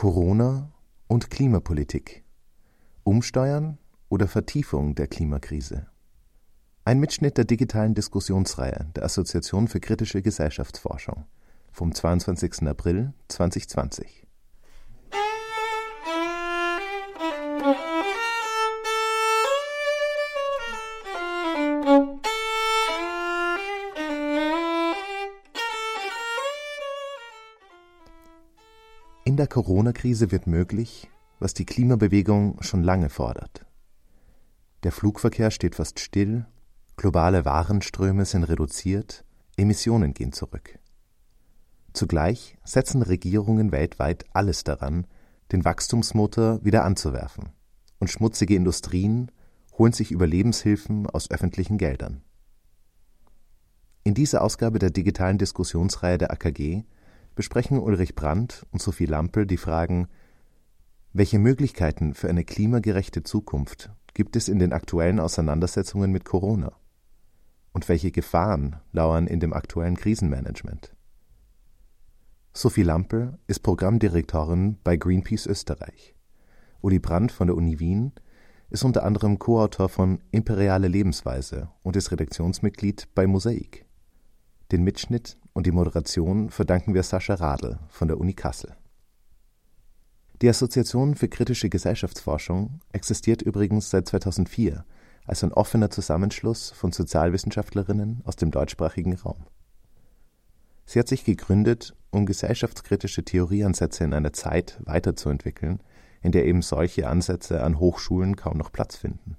Corona und Klimapolitik. Umsteuern oder Vertiefung der Klimakrise. Ein Mitschnitt der digitalen Diskussionsreihe der Assoziation für kritische Gesellschaftsforschung vom 22. April 2020. der Corona-Krise wird möglich, was die Klimabewegung schon lange fordert. Der Flugverkehr steht fast still, globale Warenströme sind reduziert, Emissionen gehen zurück. Zugleich setzen Regierungen weltweit alles daran, den Wachstumsmotor wieder anzuwerfen, und schmutzige Industrien holen sich Überlebenshilfen aus öffentlichen Geldern. In dieser Ausgabe der digitalen Diskussionsreihe der AKG besprechen Ulrich Brandt und Sophie Lampel die Fragen Welche Möglichkeiten für eine klimagerechte Zukunft gibt es in den aktuellen Auseinandersetzungen mit Corona? Und welche Gefahren lauern in dem aktuellen Krisenmanagement? Sophie Lampel ist Programmdirektorin bei Greenpeace Österreich. Uli Brandt von der Uni Wien ist unter anderem Co-Autor von Imperiale Lebensweise und ist Redaktionsmitglied bei Mosaik. Den Mitschnitt und die Moderation verdanken wir Sascha Radl von der Uni Kassel. Die Assoziation für kritische Gesellschaftsforschung existiert übrigens seit 2004 als ein offener Zusammenschluss von Sozialwissenschaftlerinnen aus dem deutschsprachigen Raum. Sie hat sich gegründet, um gesellschaftskritische Theorieansätze in einer Zeit weiterzuentwickeln, in der eben solche Ansätze an Hochschulen kaum noch Platz finden.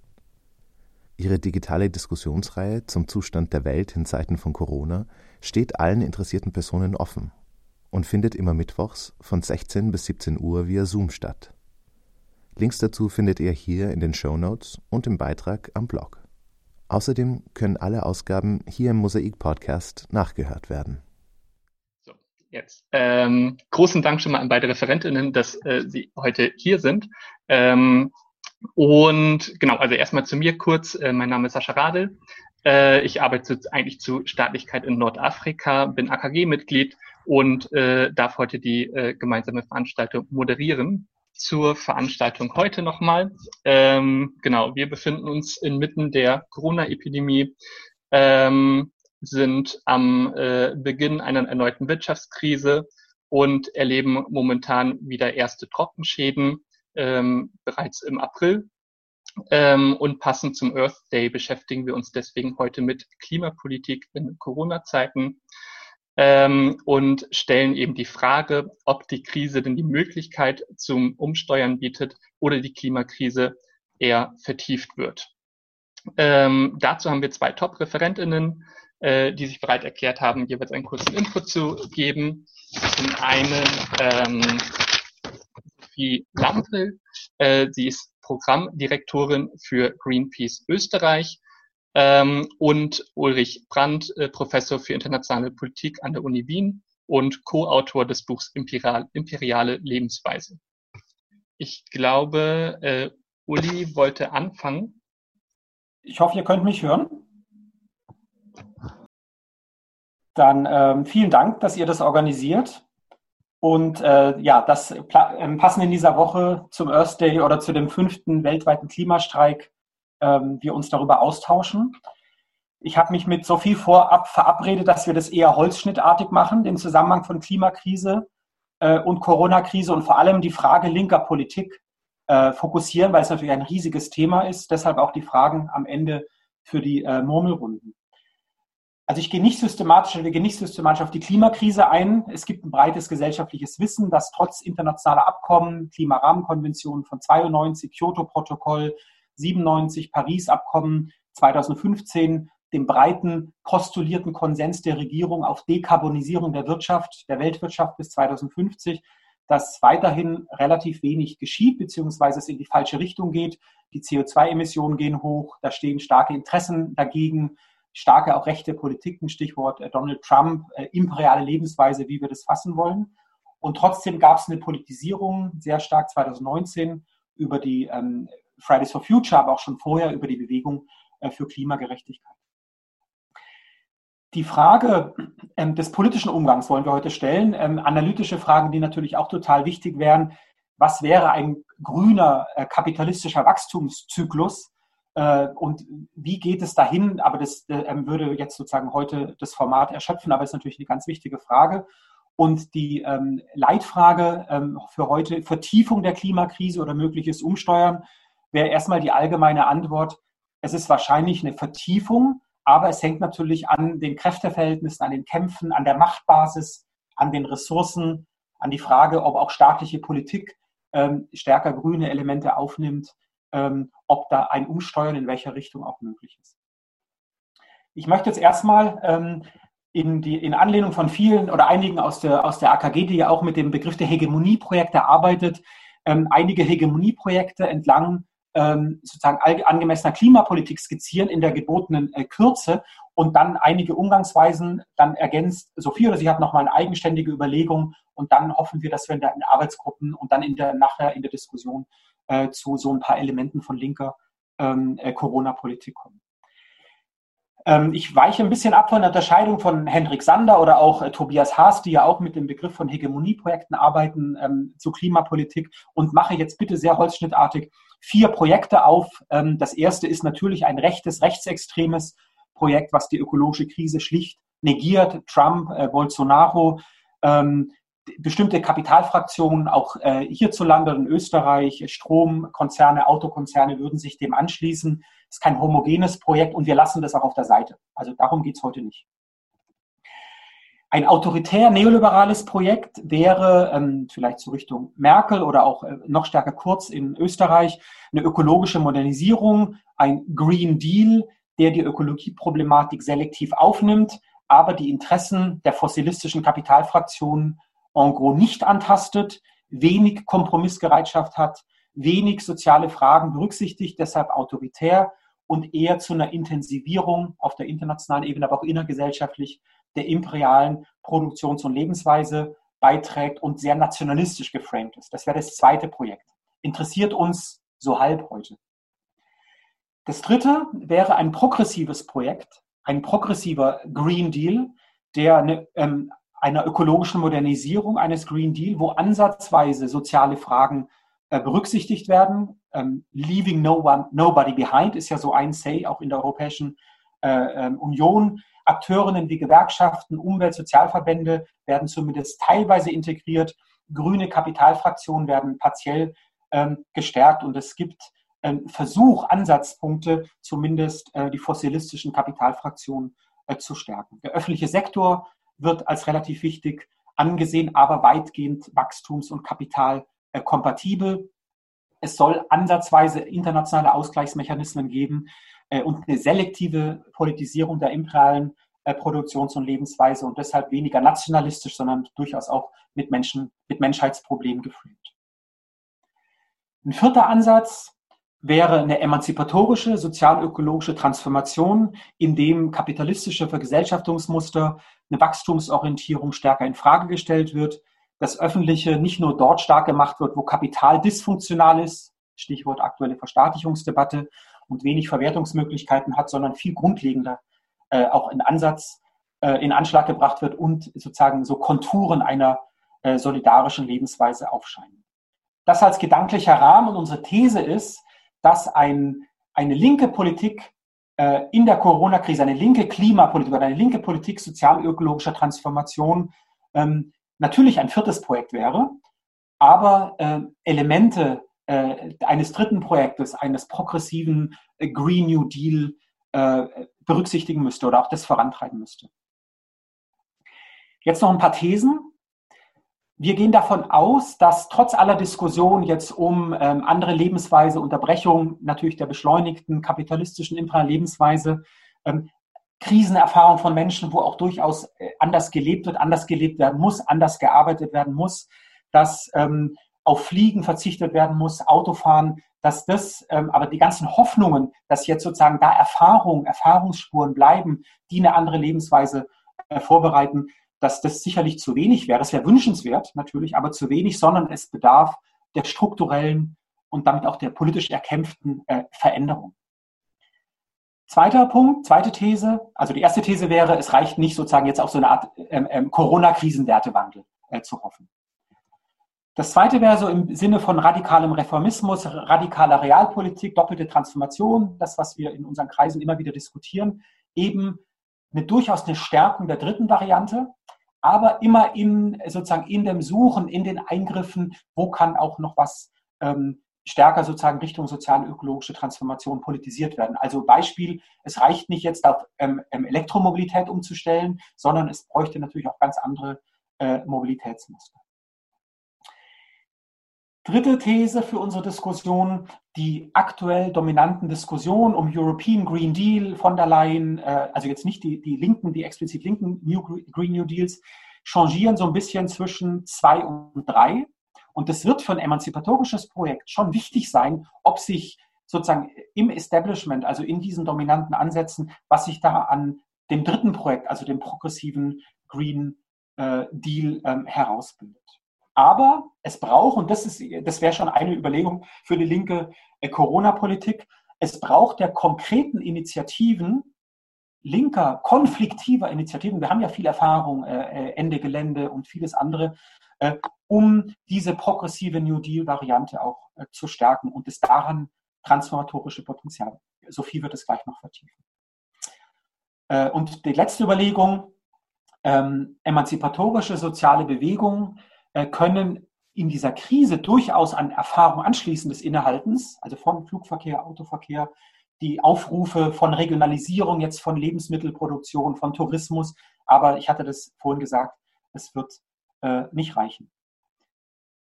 Ihre digitale Diskussionsreihe zum Zustand der Welt in Zeiten von Corona steht allen interessierten Personen offen und findet immer mittwochs von 16 bis 17 Uhr via Zoom statt. Links dazu findet ihr hier in den Show Notes und im Beitrag am Blog. Außerdem können alle Ausgaben hier im Mosaik Podcast nachgehört werden. So, jetzt. Ähm, großen Dank schon mal an beide Referentinnen, dass äh, Sie heute hier sind. Ähm, und genau, also erstmal zu mir kurz. Äh, mein Name ist Sascha Radel. Äh, ich arbeite eigentlich zu Staatlichkeit in Nordafrika, bin AKG-Mitglied und äh, darf heute die äh, gemeinsame Veranstaltung moderieren. Zur Veranstaltung heute nochmal. Ähm, genau, wir befinden uns inmitten der Corona-Epidemie, ähm, sind am äh, Beginn einer erneuten Wirtschaftskrise und erleben momentan wieder erste Trockenschäden ähm, bereits im April. Ähm, und passend zum Earth Day beschäftigen wir uns deswegen heute mit Klimapolitik in Corona-Zeiten ähm, und stellen eben die Frage, ob die Krise denn die Möglichkeit zum Umsteuern bietet oder die Klimakrise eher vertieft wird. Ähm, dazu haben wir zwei Top-Referentinnen, äh, die sich bereit erklärt haben, jeweils einen kurzen Input zu geben. Zum einen ähm, Sophie Lampel. Äh, sie ist Programmdirektorin für Greenpeace Österreich ähm, und Ulrich Brandt, äh, Professor für internationale Politik an der Uni Wien und Co-Autor des Buchs Imperial, Imperiale Lebensweise. Ich glaube, äh, Uli wollte anfangen. Ich hoffe, ihr könnt mich hören. Dann ähm, vielen Dank, dass ihr das organisiert. Und äh, ja, das äh, passend in dieser Woche zum Earth Day oder zu dem fünften weltweiten Klimastreik ähm, wir uns darüber austauschen. Ich habe mich mit Sophie vorab verabredet, dass wir das eher holzschnittartig machen, den Zusammenhang von Klimakrise äh, und Corona-Krise und vor allem die Frage linker Politik äh, fokussieren, weil es natürlich ein riesiges Thema ist. Deshalb auch die Fragen am Ende für die äh, Murmelrunden. Also ich gehe nicht systematisch, wir gehen nicht systematisch auf die Klimakrise ein. Es gibt ein breites gesellschaftliches Wissen, dass trotz internationaler Abkommen, Klimarahmenkonventionen von 92, Kyoto-Protokoll, 97, Paris-Abkommen 2015, dem breiten postulierten Konsens der Regierung auf Dekarbonisierung der Wirtschaft, der Weltwirtschaft bis 2050, dass weiterhin relativ wenig geschieht, beziehungsweise es in die falsche Richtung geht. Die CO2-Emissionen gehen hoch, da stehen starke Interessen dagegen starke auch rechte Politiken, Stichwort äh, Donald Trump, äh, imperiale Lebensweise, wie wir das fassen wollen. Und trotzdem gab es eine Politisierung sehr stark 2019 über die ähm, Fridays for Future, aber auch schon vorher über die Bewegung äh, für Klimagerechtigkeit. Die Frage ähm, des politischen Umgangs wollen wir heute stellen. Ähm, analytische Fragen, die natürlich auch total wichtig wären. was wäre ein grüner kapitalistischer Wachstumszyklus und wie geht es dahin? Aber das äh, würde jetzt sozusagen heute das Format erschöpfen, aber ist natürlich eine ganz wichtige Frage. Und die ähm, Leitfrage ähm, für heute, Vertiefung der Klimakrise oder mögliches Umsteuern, wäre erstmal die allgemeine Antwort, es ist wahrscheinlich eine Vertiefung, aber es hängt natürlich an den Kräfteverhältnissen, an den Kämpfen, an der Machtbasis, an den Ressourcen, an die Frage, ob auch staatliche Politik ähm, stärker grüne Elemente aufnimmt, ob da ein Umsteuern in welcher Richtung auch möglich ist. Ich möchte jetzt erstmal ähm, in, die, in Anlehnung von vielen oder einigen aus der, aus der AKG, die ja auch mit dem Begriff der Hegemonieprojekte arbeitet, ähm, einige Hegemonieprojekte entlang ähm, sozusagen angemessener Klimapolitik skizzieren in der gebotenen äh, Kürze und dann einige Umgangsweisen dann ergänzt. Sophie oder sie hat nochmal eine eigenständige Überlegung und dann hoffen wir, dass wir in den Arbeitsgruppen und dann in der, nachher in der Diskussion äh, zu so ein paar Elementen von linker ähm, äh, Corona-Politik kommen. Ähm, ich weiche ein bisschen ab von der Unterscheidung von Hendrik Sander oder auch äh, Tobias Haas, die ja auch mit dem Begriff von Hegemonieprojekten arbeiten ähm, zu Klimapolitik und mache jetzt bitte sehr holzschnittartig vier Projekte auf. Ähm, das erste ist natürlich ein rechtes, rechtsextremes Projekt, was die ökologische Krise schlicht negiert. Trump, äh, Bolsonaro, ähm, bestimmte Kapitalfraktionen auch äh, hierzulande in Österreich, Stromkonzerne, Autokonzerne würden sich dem anschließen. Es ist kein homogenes Projekt und wir lassen das auch auf der Seite. Also darum geht es heute nicht. Ein autoritär neoliberales Projekt wäre ähm, vielleicht zur Richtung Merkel oder auch äh, noch stärker kurz in Österreich eine ökologische Modernisierung, ein Green Deal, der die Ökologieproblematik selektiv aufnimmt, aber die Interessen der fossilistischen Kapitalfraktionen en gros nicht antastet, wenig Kompromissbereitschaft hat, wenig soziale Fragen berücksichtigt, deshalb autoritär und eher zu einer Intensivierung auf der internationalen Ebene, aber auch innergesellschaftlich der imperialen Produktions- und Lebensweise beiträgt und sehr nationalistisch geframed ist. Das wäre das zweite Projekt. Interessiert uns so halb heute. Das dritte wäre ein progressives Projekt, ein progressiver Green Deal, der eine, ähm, einer ökologischen Modernisierung eines Green Deal, wo ansatzweise soziale Fragen äh, berücksichtigt werden. Ähm, leaving no one, nobody behind ist ja so ein Say auch in der Europäischen äh, ähm, Union. Akteurinnen wie Gewerkschaften, Umwelt, Sozialverbände werden zumindest teilweise integriert. Grüne Kapitalfraktionen werden partiell ähm, gestärkt und es gibt ähm, Versuch, Ansatzpunkte, zumindest äh, die fossilistischen Kapitalfraktionen zu stärken. Der öffentliche Sektor wird als relativ wichtig angesehen, aber weitgehend wachstums- und kapitalkompatibel. Es soll ansatzweise internationale Ausgleichsmechanismen geben äh, und eine selektive Politisierung der imperialen äh, Produktions- und Lebensweise und deshalb weniger nationalistisch, sondern durchaus auch mit Menschen, mit Menschheitsproblemen gefüllt. Ein vierter Ansatz wäre eine emanzipatorische, sozial-ökologische Transformation, in dem kapitalistische Vergesellschaftungsmuster, eine Wachstumsorientierung stärker in Frage gestellt wird, das Öffentliche nicht nur dort stark gemacht wird, wo Kapital dysfunktional ist, Stichwort aktuelle Verstaatlichungsdebatte und wenig Verwertungsmöglichkeiten hat, sondern viel grundlegender äh, auch in Ansatz, äh, in Anschlag gebracht wird und sozusagen so Konturen einer äh, solidarischen Lebensweise aufscheinen. Das als gedanklicher Rahmen unsere These ist, dass ein, eine linke Politik in der Corona-Krise, eine linke Klimapolitik oder eine linke Politik sozial-ökologischer Transformation ähm, natürlich ein viertes Projekt wäre, aber äh, Elemente äh, eines dritten Projektes, eines progressiven äh, Green New Deal äh, berücksichtigen müsste oder auch das vorantreiben müsste. Jetzt noch ein paar Thesen. Wir gehen davon aus, dass trotz aller Diskussion jetzt um ähm, andere Lebensweise, Unterbrechung natürlich der beschleunigten kapitalistischen Infralebensweise, ähm, Krisenerfahrung von Menschen, wo auch durchaus äh, anders gelebt wird, anders gelebt werden muss, anders gearbeitet werden muss, dass ähm, auf Fliegen verzichtet werden muss, Autofahren, dass das, ähm, aber die ganzen Hoffnungen, dass jetzt sozusagen da Erfahrungen, Erfahrungsspuren bleiben, die eine andere Lebensweise äh, vorbereiten, dass das sicherlich zu wenig wäre. Das wäre wünschenswert natürlich, aber zu wenig, sondern es bedarf der strukturellen und damit auch der politisch erkämpften äh, Veränderung. Zweiter Punkt, zweite These, also die erste These wäre, es reicht nicht sozusagen jetzt auf so eine Art ähm, ähm, Corona-Krisenwertewandel äh, zu hoffen. Das zweite wäre so im Sinne von radikalem Reformismus, radikaler Realpolitik, doppelte Transformation, das, was wir in unseren Kreisen immer wieder diskutieren, eben eine durchaus eine Stärkung der dritten Variante, aber immer in sozusagen in dem Suchen, in den Eingriffen, wo kann auch noch was ähm, stärker sozusagen Richtung sozial-ökologische Transformation politisiert werden. Also Beispiel, es reicht nicht jetzt auf ähm, ähm Elektromobilität umzustellen, sondern es bräuchte natürlich auch ganz andere äh, Mobilitätsmuster. Dritte These für unsere Diskussion, die aktuell dominanten Diskussionen um European Green Deal von der Leyen, äh, also jetzt nicht die, die linken, die explizit linken New Green New Deals, changieren so ein bisschen zwischen zwei und drei. Und es wird für ein emanzipatorisches Projekt schon wichtig sein, ob sich sozusagen im Establishment, also in diesen dominanten Ansätzen, was sich da an dem dritten Projekt, also dem progressiven Green äh, Deal ähm, herausbildet. Aber es braucht, und das, das wäre schon eine Überlegung für die linke äh, Corona-Politik, es braucht der konkreten Initiativen, linker, konfliktiver Initiativen, wir haben ja viel Erfahrung, äh, äh Ende Gelände und vieles andere, äh, um diese progressive New Deal-Variante auch äh, zu stärken und das daran transformatorische Potenzial. Sophie wird es gleich noch vertiefen. Äh, und die letzte Überlegung, ähm, emanzipatorische soziale Bewegungen können in dieser Krise durchaus an Erfahrung anschließen des Innehaltens, also von Flugverkehr, Autoverkehr, die Aufrufe von Regionalisierung, jetzt von Lebensmittelproduktion, von Tourismus. Aber ich hatte das vorhin gesagt, es wird äh, nicht reichen.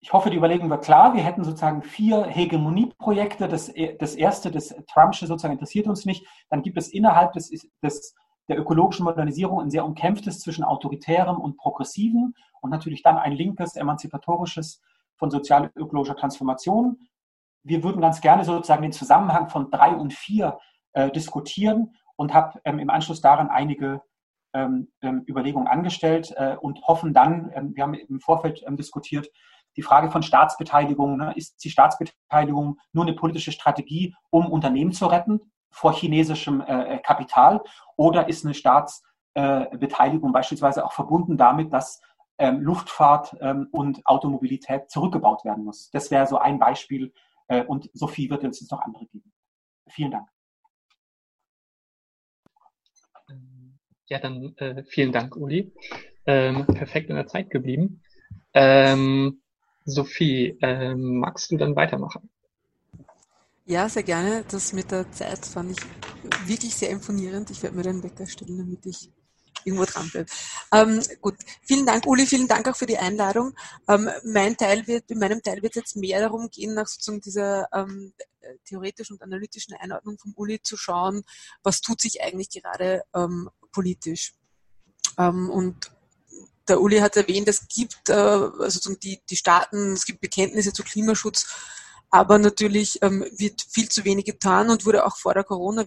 Ich hoffe, die Überlegung war klar. Wir hätten sozusagen vier Hegemonieprojekte. Das, das erste, das Trumpsche sozusagen interessiert uns nicht. Dann gibt es innerhalb des, des der ökologischen Modernisierung ein sehr umkämpftes zwischen autoritärem und progressivem und natürlich dann ein linkes, emanzipatorisches von sozial-ökologischer Transformation. Wir würden ganz gerne sozusagen den Zusammenhang von drei und vier äh, diskutieren und habe ähm, im Anschluss daran einige ähm, ähm, Überlegungen angestellt äh, und hoffen dann, ähm, wir haben im Vorfeld ähm, diskutiert, die Frage von Staatsbeteiligung. Ne? Ist die Staatsbeteiligung nur eine politische Strategie, um Unternehmen zu retten? Vor chinesischem äh, Kapital oder ist eine Staatsbeteiligung äh, beispielsweise auch verbunden damit, dass ähm, Luftfahrt ähm, und Automobilität zurückgebaut werden muss. Das wäre so ein Beispiel äh, und Sophie wird uns jetzt noch andere geben. Vielen Dank. Ja, dann äh, vielen Dank, Uli. Ähm, perfekt in der Zeit geblieben. Ähm, Sophie, ähm, magst du dann weitermachen? Ja, sehr gerne. Das mit der Zeit fand ich wirklich sehr imponierend. Ich werde mir den Wecker stellen, damit ich irgendwo dran bleibe. Ähm, gut, vielen Dank, Uli, vielen Dank auch für die Einladung. Ähm, mein Teil wird, in meinem Teil wird es jetzt mehr darum gehen, nach sozusagen dieser ähm, theoretischen und analytischen Einordnung vom Uli zu schauen, was tut sich eigentlich gerade ähm, politisch. Ähm, und der Uli hat erwähnt, es gibt äh, also die, die Staaten, es gibt Bekenntnisse zu Klimaschutz, aber natürlich ähm, wird viel zu wenig getan und wurde auch vor der Corona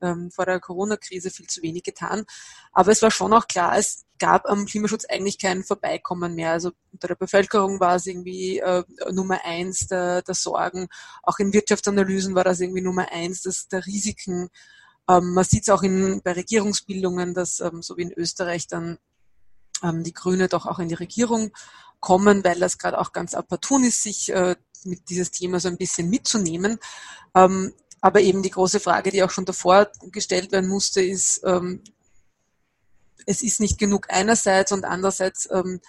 ähm, vor der Corona-Krise viel zu wenig getan. Aber es war schon auch klar, es gab am Klimaschutz eigentlich kein Vorbeikommen mehr. Also unter der Bevölkerung war es irgendwie äh, Nummer eins der, der Sorgen. Auch in Wirtschaftsanalysen war das irgendwie Nummer eins des, der Risiken. Ähm, man sieht es auch in, bei Regierungsbildungen, dass ähm, so wie in Österreich dann ähm, die Grüne doch auch in die Regierung kommen, weil das gerade auch ganz opportun ist, sich äh, mit dieses Thema so ein bisschen mitzunehmen. Ähm, aber eben die große Frage, die auch schon davor gestellt werden musste, ist, ähm, es ist nicht genug einerseits und andererseits ähm,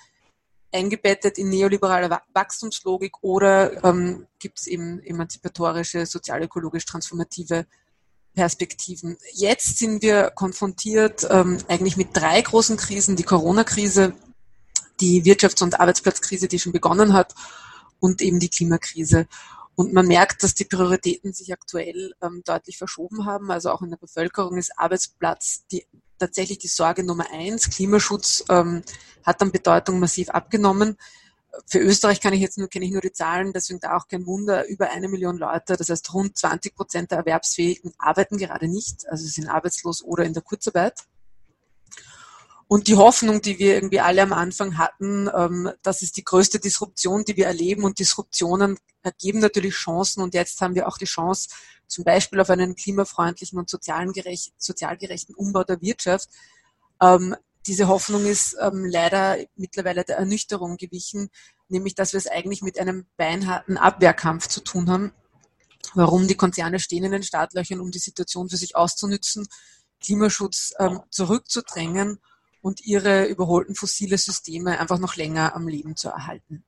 eingebettet in neoliberale Wachstumslogik oder ähm, gibt es eben emanzipatorische, sozialökologisch transformative Perspektiven. Jetzt sind wir konfrontiert ähm, eigentlich mit drei großen Krisen. Die Corona-Krise, die Wirtschafts- und Arbeitsplatzkrise, die schon begonnen hat und eben die Klimakrise. Und man merkt, dass die Prioritäten sich aktuell ähm, deutlich verschoben haben. Also auch in der Bevölkerung ist Arbeitsplatz die, tatsächlich die Sorge Nummer eins. Klimaschutz ähm, hat an Bedeutung massiv abgenommen. Für Österreich kann ich jetzt nur, kenne ich nur die Zahlen, deswegen da auch kein Wunder, über eine Million Leute, das heißt rund 20 Prozent der Erwerbsfähigen arbeiten gerade nicht, also sind arbeitslos oder in der Kurzarbeit. Und die Hoffnung, die wir irgendwie alle am Anfang hatten, ähm, das ist die größte Disruption, die wir erleben. Und Disruptionen ergeben natürlich Chancen. Und jetzt haben wir auch die Chance, zum Beispiel auf einen klimafreundlichen und sozialen gerecht, sozial gerechten Umbau der Wirtschaft. Ähm, diese Hoffnung ist ähm, leider mittlerweile der Ernüchterung gewichen nämlich dass wir es eigentlich mit einem beinharten Abwehrkampf zu tun haben. Warum die Konzerne stehen in den Startlöchern, um die Situation für sich auszunützen, Klimaschutz ähm, zurückzudrängen und ihre überholten fossile Systeme einfach noch länger am Leben zu erhalten.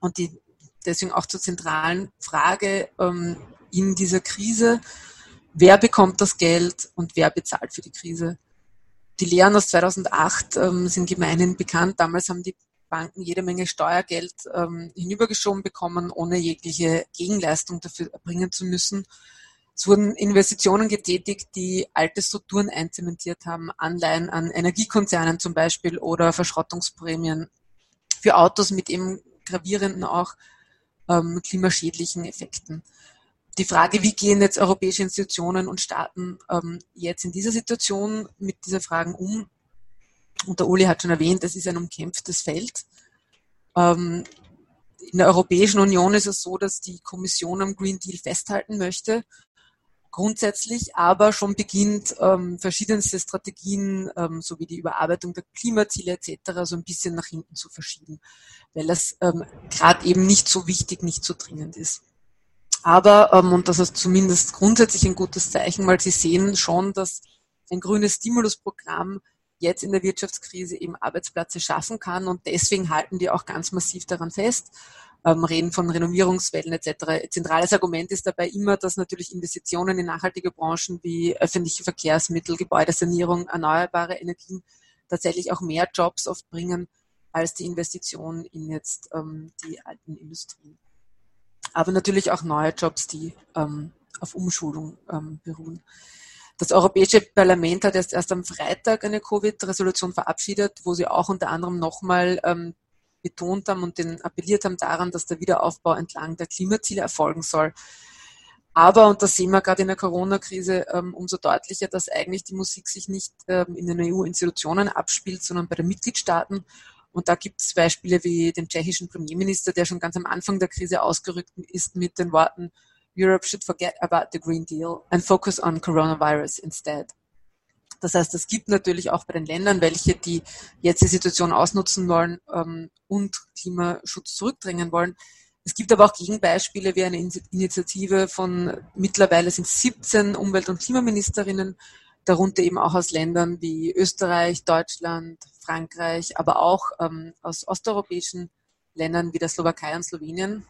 Und die deswegen auch zur zentralen Frage ähm, in dieser Krise, wer bekommt das Geld und wer bezahlt für die Krise? Die Lehren aus 2008 ähm, sind gemeinhin bekannt. Damals haben die Banken jede Menge Steuergeld ähm, hinübergeschoben bekommen, ohne jegliche Gegenleistung dafür erbringen zu müssen. Es wurden Investitionen getätigt, die alte Strukturen einzementiert haben, Anleihen an Energiekonzernen zum Beispiel oder Verschrottungsprämien für Autos mit eben gravierenden auch ähm, klimaschädlichen Effekten. Die Frage, wie gehen jetzt europäische Institutionen und Staaten ähm, jetzt in dieser Situation mit dieser Fragen um? Und der Uli hat schon erwähnt, das ist ein umkämpftes Feld. Ähm, in der Europäischen Union ist es so, dass die Kommission am Green Deal festhalten möchte grundsätzlich, aber schon beginnt, ähm, verschiedenste Strategien ähm, sowie die Überarbeitung der Klimaziele etc. so ein bisschen nach hinten zu verschieben, weil das ähm, gerade eben nicht so wichtig, nicht so dringend ist. Aber, ähm, und das ist zumindest grundsätzlich ein gutes Zeichen, weil Sie sehen schon, dass ein grünes Stimulusprogramm jetzt in der Wirtschaftskrise eben Arbeitsplätze schaffen kann und deswegen halten die auch ganz massiv daran fest ähm, reden von Renovierungswellen etc. Zentrales Argument ist dabei immer, dass natürlich Investitionen in nachhaltige Branchen wie öffentliche Verkehrsmittel, Gebäudesanierung, erneuerbare Energien tatsächlich auch mehr Jobs oft bringen als die Investition in jetzt ähm, die alten Industrien. Aber natürlich auch neue Jobs, die ähm, auf Umschulung ähm, beruhen. Das Europäische Parlament hat erst, erst am Freitag eine Covid-Resolution verabschiedet, wo sie auch unter anderem nochmal ähm, betont haben und den appelliert haben daran, dass der Wiederaufbau entlang der Klimaziele erfolgen soll. Aber, und das sehen wir gerade in der Corona-Krise ähm, umso deutlicher, dass eigentlich die Musik sich nicht ähm, in den EU-Institutionen abspielt, sondern bei den Mitgliedstaaten. Und da gibt es Beispiele wie den tschechischen Premierminister, der schon ganz am Anfang der Krise ausgerückt ist mit den Worten Europe should forget about the Green Deal and focus on coronavirus instead. Das heißt, es gibt natürlich auch bei den Ländern welche, die jetzt die Situation ausnutzen wollen ähm, und Klimaschutz zurückdrängen wollen. Es gibt aber auch Gegenbeispiele wie eine Initiative von mittlerweile sind 17 Umwelt- und Klimaministerinnen, darunter eben auch aus Ländern wie Österreich, Deutschland, Frankreich, aber auch ähm, aus osteuropäischen Ländern wie der Slowakei und Slowenien,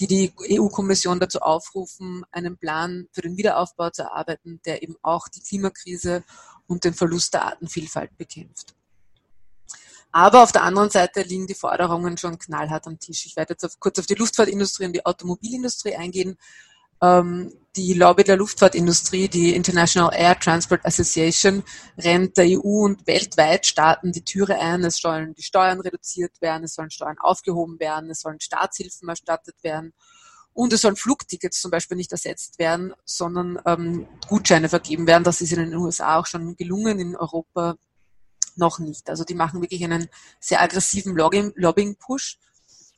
die die EU-Kommission dazu aufrufen, einen Plan für den Wiederaufbau zu erarbeiten, der eben auch die Klimakrise und den Verlust der Artenvielfalt bekämpft. Aber auf der anderen Seite liegen die Forderungen schon knallhart am Tisch. Ich werde jetzt auf, kurz auf die Luftfahrtindustrie und die Automobilindustrie eingehen. Ähm, die Lobby der Luftfahrtindustrie, die International Air Transport Association, rennt der EU und weltweit Staaten die Türe ein. Es sollen die Steuern reduziert werden, es sollen Steuern aufgehoben werden, es sollen Staatshilfen erstattet werden und es sollen Flugtickets zum Beispiel nicht ersetzt werden, sondern ähm, Gutscheine vergeben werden. Das ist in den USA auch schon gelungen, in Europa noch nicht. Also die machen wirklich einen sehr aggressiven Lobbying-Push.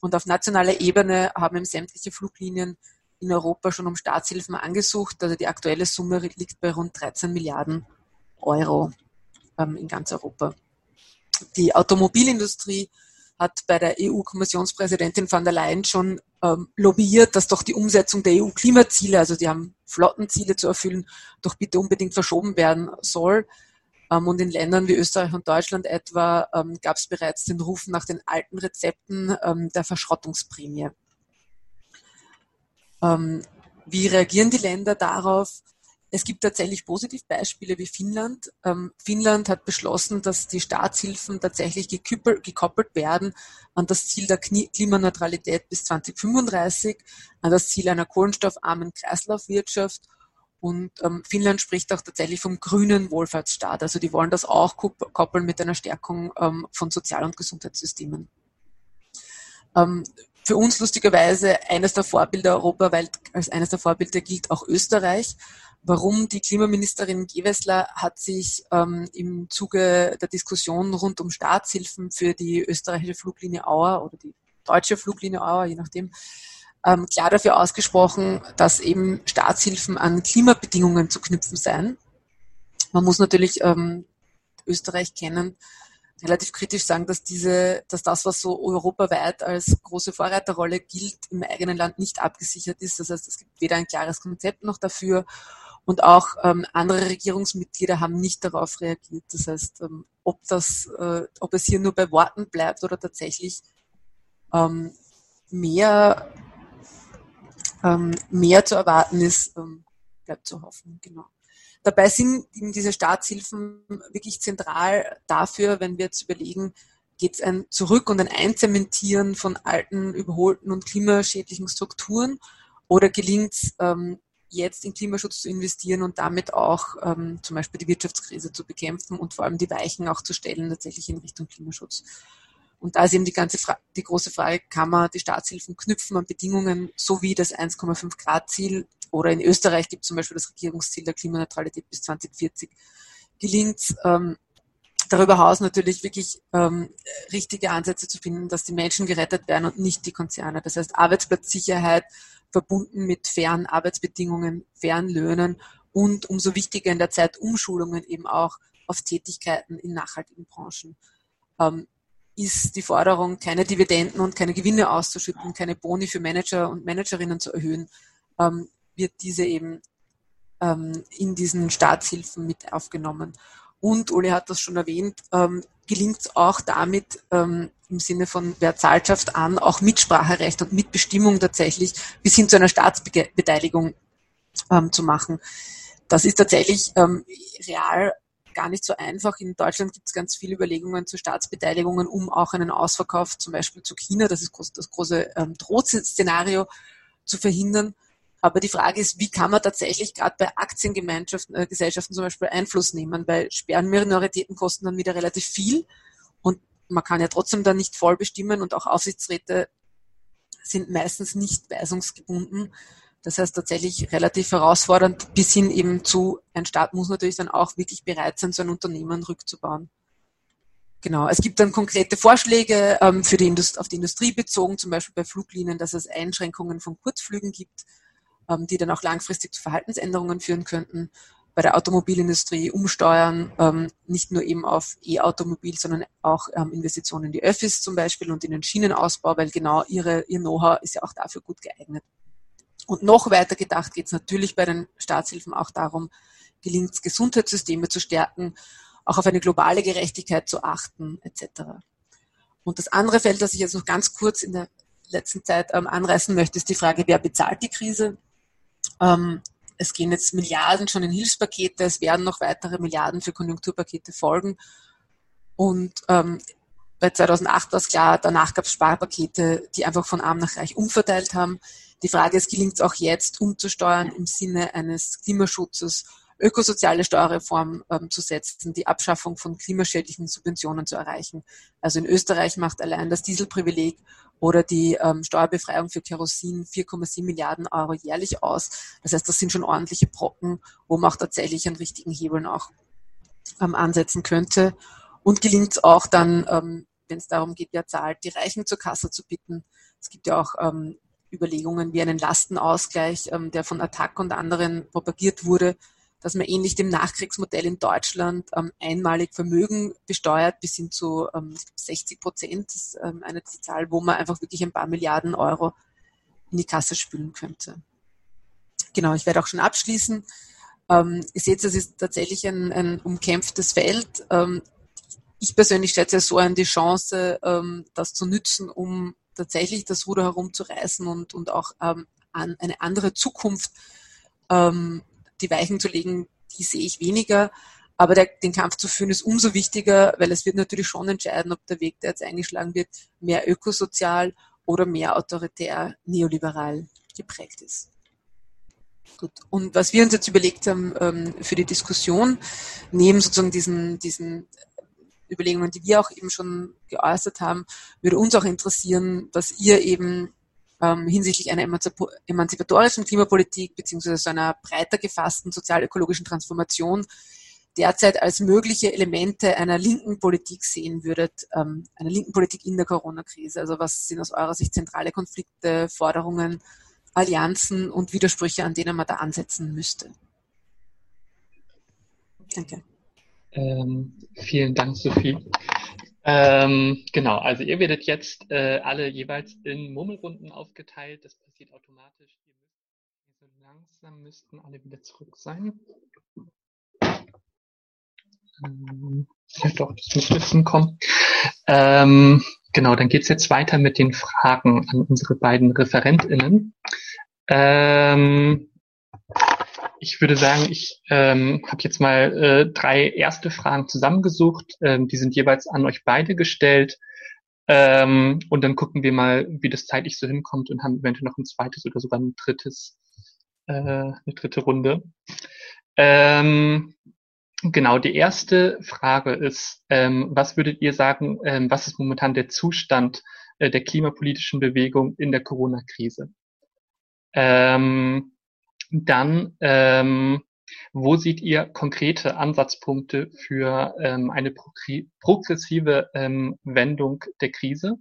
Und auf nationaler Ebene haben eben sämtliche Fluglinien in Europa schon um Staatshilfen angesucht. Also die aktuelle Summe liegt bei rund 13 Milliarden Euro ähm, in ganz Europa. Die Automobilindustrie hat bei der EU-Kommissionspräsidentin von der Leyen schon ähm, lobbyiert, dass doch die Umsetzung der EU-Klimaziele, also die haben Flottenziele zu erfüllen, doch bitte unbedingt verschoben werden soll. Ähm, und in Ländern wie Österreich und Deutschland etwa ähm, gab es bereits den Ruf nach den alten Rezepten ähm, der Verschrottungsprämie. Ähm, wie reagieren die Länder darauf? Es gibt tatsächlich Positivbeispiele wie Finnland. Ähm, Finnland hat beschlossen, dass die Staatshilfen tatsächlich gekoppelt werden an das Ziel der Klimaneutralität bis 2035, an das Ziel einer kohlenstoffarmen Kreislaufwirtschaft. Und ähm, Finnland spricht auch tatsächlich vom grünen Wohlfahrtsstaat. Also die wollen das auch koppeln mit einer Stärkung von Sozial- und Gesundheitssystemen. Für uns lustigerweise eines der Vorbilder europaweit, als eines der Vorbilder gilt auch Österreich. Warum? Die Klimaministerin Gewessler hat sich ähm, im Zuge der Diskussion rund um Staatshilfen für die österreichische Fluglinie Auer oder die deutsche Fluglinie Auer, je nachdem, ähm, klar dafür ausgesprochen, dass eben Staatshilfen an Klimabedingungen zu knüpfen seien. Man muss natürlich ähm, Österreich kennen, relativ kritisch sagen, dass diese, dass das, was so europaweit als große Vorreiterrolle gilt, im eigenen Land nicht abgesichert ist. Das heißt, es gibt weder ein klares Konzept noch dafür und auch ähm, andere Regierungsmitglieder haben nicht darauf reagiert. Das heißt, ähm, ob das, äh, ob es hier nur bei Worten bleibt oder tatsächlich ähm, mehr, ähm, mehr zu erwarten ist, ähm, bleibt zu hoffen. Genau. Dabei sind eben diese Staatshilfen wirklich zentral dafür, wenn wir jetzt überlegen, geht es ein Zurück und ein Einzementieren von alten, überholten und klimaschädlichen Strukturen oder gelingt es, ähm, jetzt in Klimaschutz zu investieren und damit auch ähm, zum Beispiel die Wirtschaftskrise zu bekämpfen und vor allem die Weichen auch zu stellen, tatsächlich in Richtung Klimaschutz. Und da ist eben die ganze Fra die große Frage, kann man die Staatshilfen knüpfen an Bedingungen, so wie das 1,5 Grad Ziel oder in Österreich gibt es zum Beispiel das Regierungsziel der Klimaneutralität bis 2040, gelingt ähm, darüber hinaus natürlich wirklich ähm, richtige Ansätze zu finden, dass die Menschen gerettet werden und nicht die Konzerne. Das heißt Arbeitsplatzsicherheit verbunden mit fairen Arbeitsbedingungen, fairen Löhnen und umso wichtiger in der Zeit Umschulungen eben auch auf Tätigkeiten in nachhaltigen Branchen. Ähm, ist die Forderung, keine Dividenden und keine Gewinne auszuschütten, keine Boni für Manager und Managerinnen zu erhöhen, ähm, wird diese eben ähm, in diesen Staatshilfen mit aufgenommen. Und Uli hat das schon erwähnt, ähm, gelingt es auch damit, ähm, im Sinne von wer an, auch Mitspracherecht und Mitbestimmung tatsächlich bis hin zu einer Staatsbeteiligung ähm, zu machen. Das ist tatsächlich ähm, real gar nicht so einfach. In Deutschland gibt es ganz viele Überlegungen zu Staatsbeteiligungen, um auch einen Ausverkauf zum Beispiel zu China, das ist das große ähm, Drohszenario, zu verhindern. Aber die Frage ist, wie kann man tatsächlich gerade bei Aktiengesellschaften äh, Gesellschaften zum Beispiel Einfluss nehmen? Weil Sperrenminoritäten kosten dann wieder relativ viel und man kann ja trotzdem dann nicht voll bestimmen und auch Aufsichtsräte sind meistens nicht weisungsgebunden. Das heißt tatsächlich relativ herausfordernd bis hin eben zu, ein Staat muss natürlich dann auch wirklich bereit sein, so ein Unternehmen rückzubauen. Genau, es gibt dann konkrete Vorschläge ähm, für die Indust auf die Industrie bezogen, zum Beispiel bei Fluglinien, dass es Einschränkungen von Kurzflügen gibt, die dann auch langfristig zu Verhaltensänderungen führen könnten. Bei der Automobilindustrie umsteuern, ähm, nicht nur eben auf E-Automobil, sondern auch ähm, Investitionen in die Öffis zum Beispiel und in den Schienenausbau, weil genau ihre, ihr Know-how ist ja auch dafür gut geeignet. Und noch weiter gedacht geht es natürlich bei den Staatshilfen auch darum, gelingt es, Gesundheitssysteme zu stärken, auch auf eine globale Gerechtigkeit zu achten, etc. Und das andere Feld, das ich jetzt noch ganz kurz in der letzten Zeit ähm, anreißen möchte, ist die Frage, wer bezahlt die Krise? Ähm, es gehen jetzt Milliarden schon in Hilfspakete, es werden noch weitere Milliarden für Konjunkturpakete folgen. Und ähm, bei 2008 war es klar, danach gab es Sparpakete, die einfach von arm nach reich umverteilt haben. Die Frage ist, gelingt es auch jetzt umzusteuern im Sinne eines Klimaschutzes, ökosoziale Steuerreform ähm, zu setzen, die Abschaffung von klimaschädlichen Subventionen zu erreichen. Also in Österreich macht allein das Dieselprivileg oder die ähm, Steuerbefreiung für Kerosin 4,7 Milliarden Euro jährlich aus. Das heißt, das sind schon ordentliche Brocken, wo man auch tatsächlich einen richtigen Hebeln auch ähm, ansetzen könnte. Und gelingt es auch dann, ähm, wenn es darum geht, wer zahlt, die Reichen zur Kasse zu bitten. Es gibt ja auch ähm, Überlegungen wie einen Lastenausgleich, ähm, der von Attac und anderen propagiert wurde, dass man ähnlich dem Nachkriegsmodell in Deutschland ähm, einmalig Vermögen besteuert bis hin zu ähm, 60 Prozent. Das ist ähm, eine Zahl, wo man einfach wirklich ein paar Milliarden Euro in die Kasse spülen könnte. Genau, ich werde auch schon abschließen. Ähm, ihr seht, es ist tatsächlich ein, ein umkämpftes Feld. Ähm, ich persönlich schätze es so an die Chance, ähm, das zu nützen, um tatsächlich das Ruder herumzureißen und, und auch ähm, an eine andere Zukunft ähm, die Weichen zu legen, die sehe ich weniger. Aber der, den Kampf zu führen ist umso wichtiger, weil es wird natürlich schon entscheiden, ob der Weg, der jetzt eingeschlagen wird, mehr ökosozial oder mehr autoritär neoliberal geprägt ist. Gut. Und was wir uns jetzt überlegt haben ähm, für die Diskussion, neben sozusagen diesen, diesen Überlegungen, die wir auch eben schon geäußert haben, würde uns auch interessieren, was ihr eben ähm, hinsichtlich einer emanzipatorischen Klimapolitik beziehungsweise einer breiter gefassten sozial-ökologischen Transformation derzeit als mögliche Elemente einer linken Politik sehen würdet, ähm, einer linken Politik in der Corona-Krise? Also was sind aus eurer Sicht zentrale Konflikte, Forderungen, Allianzen und Widersprüche, an denen man da ansetzen müsste? Danke. Ähm, vielen Dank, Sophie. Ähm, genau, also ihr werdet jetzt äh, alle jeweils in Murmelrunden aufgeteilt. Das passiert automatisch. langsam müssten alle wieder zurück sein. Ähm, doch, das müsste jetzt hinkommen. Ähm, genau, dann geht's jetzt weiter mit den Fragen an unsere beiden ReferentInnen. Ähm, ich würde sagen, ich ähm, habe jetzt mal äh, drei erste Fragen zusammengesucht. Ähm, die sind jeweils an euch beide gestellt. Ähm, und dann gucken wir mal, wie das zeitlich so hinkommt und haben eventuell noch ein zweites oder sogar ein drittes, äh, eine dritte Runde. Ähm, genau, die erste Frage ist, ähm, was würdet ihr sagen, ähm, was ist momentan der Zustand äh, der klimapolitischen Bewegung in der Corona-Krise? Ähm, dann, ähm, wo seht ihr konkrete Ansatzpunkte für ähm, eine progressive ähm, Wendung der Krise?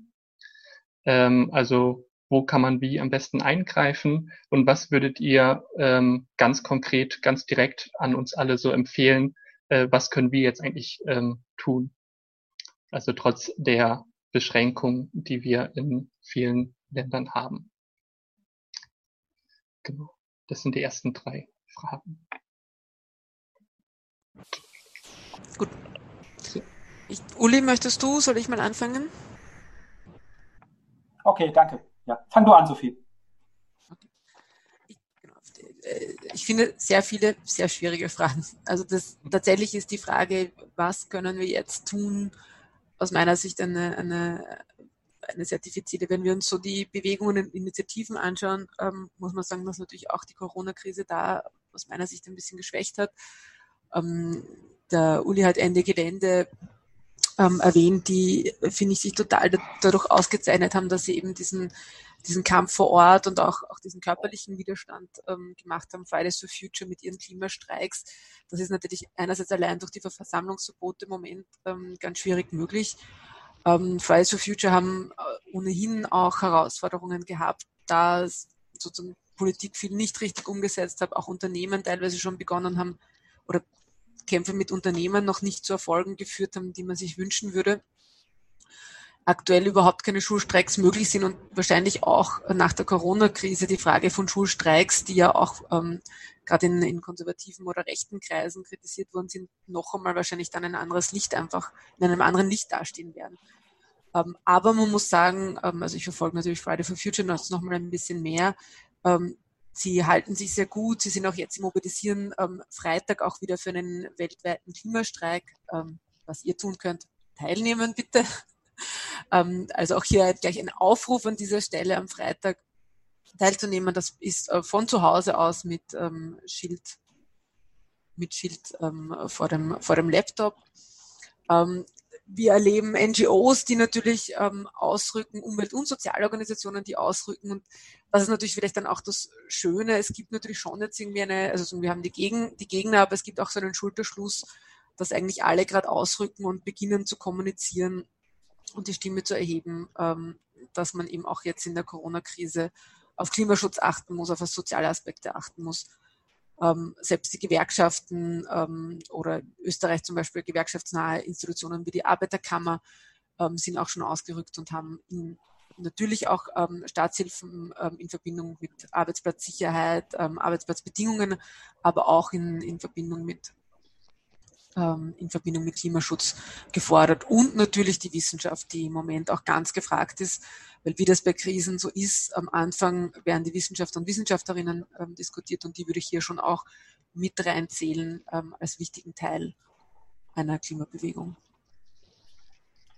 Ähm, also wo kann man wie am besten eingreifen und was würdet ihr ähm, ganz konkret, ganz direkt an uns alle so empfehlen? Äh, was können wir jetzt eigentlich ähm, tun? Also trotz der Beschränkungen, die wir in vielen Ländern haben. Genau. Das sind die ersten drei Fragen. Gut. Ich, Uli, möchtest du? Soll ich mal anfangen? Okay, danke. Ja, fang du an, Sophie. Okay. Ich, genau, äh, ich finde sehr viele sehr schwierige Fragen. Also das tatsächlich ist die Frage, was können wir jetzt tun? Aus meiner Sicht eine, eine eine sehr diffizile. Wenn wir uns so die Bewegungen und Initiativen anschauen, ähm, muss man sagen, dass natürlich auch die Corona-Krise da aus meiner Sicht ein bisschen geschwächt hat. Ähm, der Uli hat Ende Gelände ähm, erwähnt, die, finde ich, sich total dadurch ausgezeichnet haben, dass sie eben diesen, diesen Kampf vor Ort und auch, auch diesen körperlichen Widerstand ähm, gemacht haben, Fridays for Future mit ihren Klimastreiks. Das ist natürlich einerseits allein durch die Versammlungsverbote im Moment ähm, ganz schwierig möglich. Ähm, Fridays for Future haben äh, ohnehin auch Herausforderungen gehabt, da sozusagen Politik viel nicht richtig umgesetzt hat, auch Unternehmen teilweise schon begonnen haben oder Kämpfe mit Unternehmen noch nicht zu Erfolgen geführt haben, die man sich wünschen würde. Aktuell überhaupt keine Schulstreiks möglich sind und wahrscheinlich auch nach der Corona-Krise die Frage von Schulstreiks, die ja auch ähm, gerade in, in konservativen oder rechten Kreisen kritisiert worden sind, noch einmal wahrscheinlich dann ein anderes Licht einfach in einem anderen Licht dastehen werden. Ähm, aber man muss sagen, ähm, also ich verfolge natürlich Friday for Future noch, mal ein bisschen mehr. Ähm, sie halten sich sehr gut. Sie sind auch jetzt im Mobilisieren ähm, Freitag auch wieder für einen weltweiten Klimastreik. Was ihr tun könnt, teilnehmen bitte. Also auch hier gleich ein Aufruf an dieser Stelle am Freitag teilzunehmen. Das ist äh, von zu Hause aus mit Schild, mit Schild vor, dem, vor dem Laptop. Wir erleben NGOs, die natürlich ähm, ausrücken, Umwelt- und Sozialorganisationen, die ausrücken. Und das ist natürlich vielleicht dann auch das Schöne. Es gibt natürlich schon jetzt irgendwie eine, also wir haben die, Gegen, die Gegner, aber es gibt auch so einen Schulterschluss, dass eigentlich alle gerade ausrücken und beginnen zu kommunizieren und die Stimme zu erheben, ähm, dass man eben auch jetzt in der Corona-Krise auf Klimaschutz achten muss, auf soziale Aspekte achten muss ähm, selbst die Gewerkschaften ähm, oder Österreich zum Beispiel gewerkschaftsnahe Institutionen wie die Arbeiterkammer ähm, sind auch schon ausgerückt und haben in, natürlich auch ähm, Staatshilfen ähm, in Verbindung mit Arbeitsplatzsicherheit, ähm, Arbeitsplatzbedingungen, aber auch in, in Verbindung mit ähm, in Verbindung mit Klimaschutz gefordert. Und natürlich die Wissenschaft, die im Moment auch ganz gefragt ist, weil wie das bei Krisen so ist, am Anfang werden die Wissenschaftler und Wissenschaftlerinnen ähm, diskutiert und die würde ich hier schon auch mit reinzählen ähm, als wichtigen Teil einer Klimabewegung.